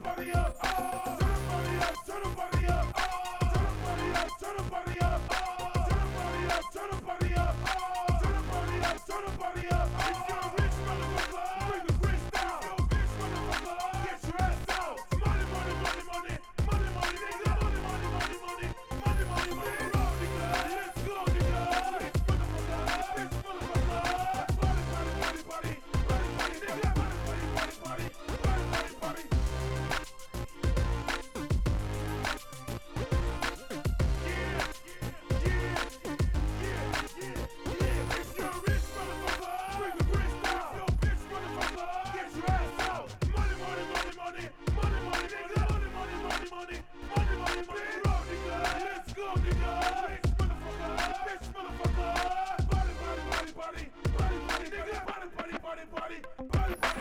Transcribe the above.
party up. Oh! Bye.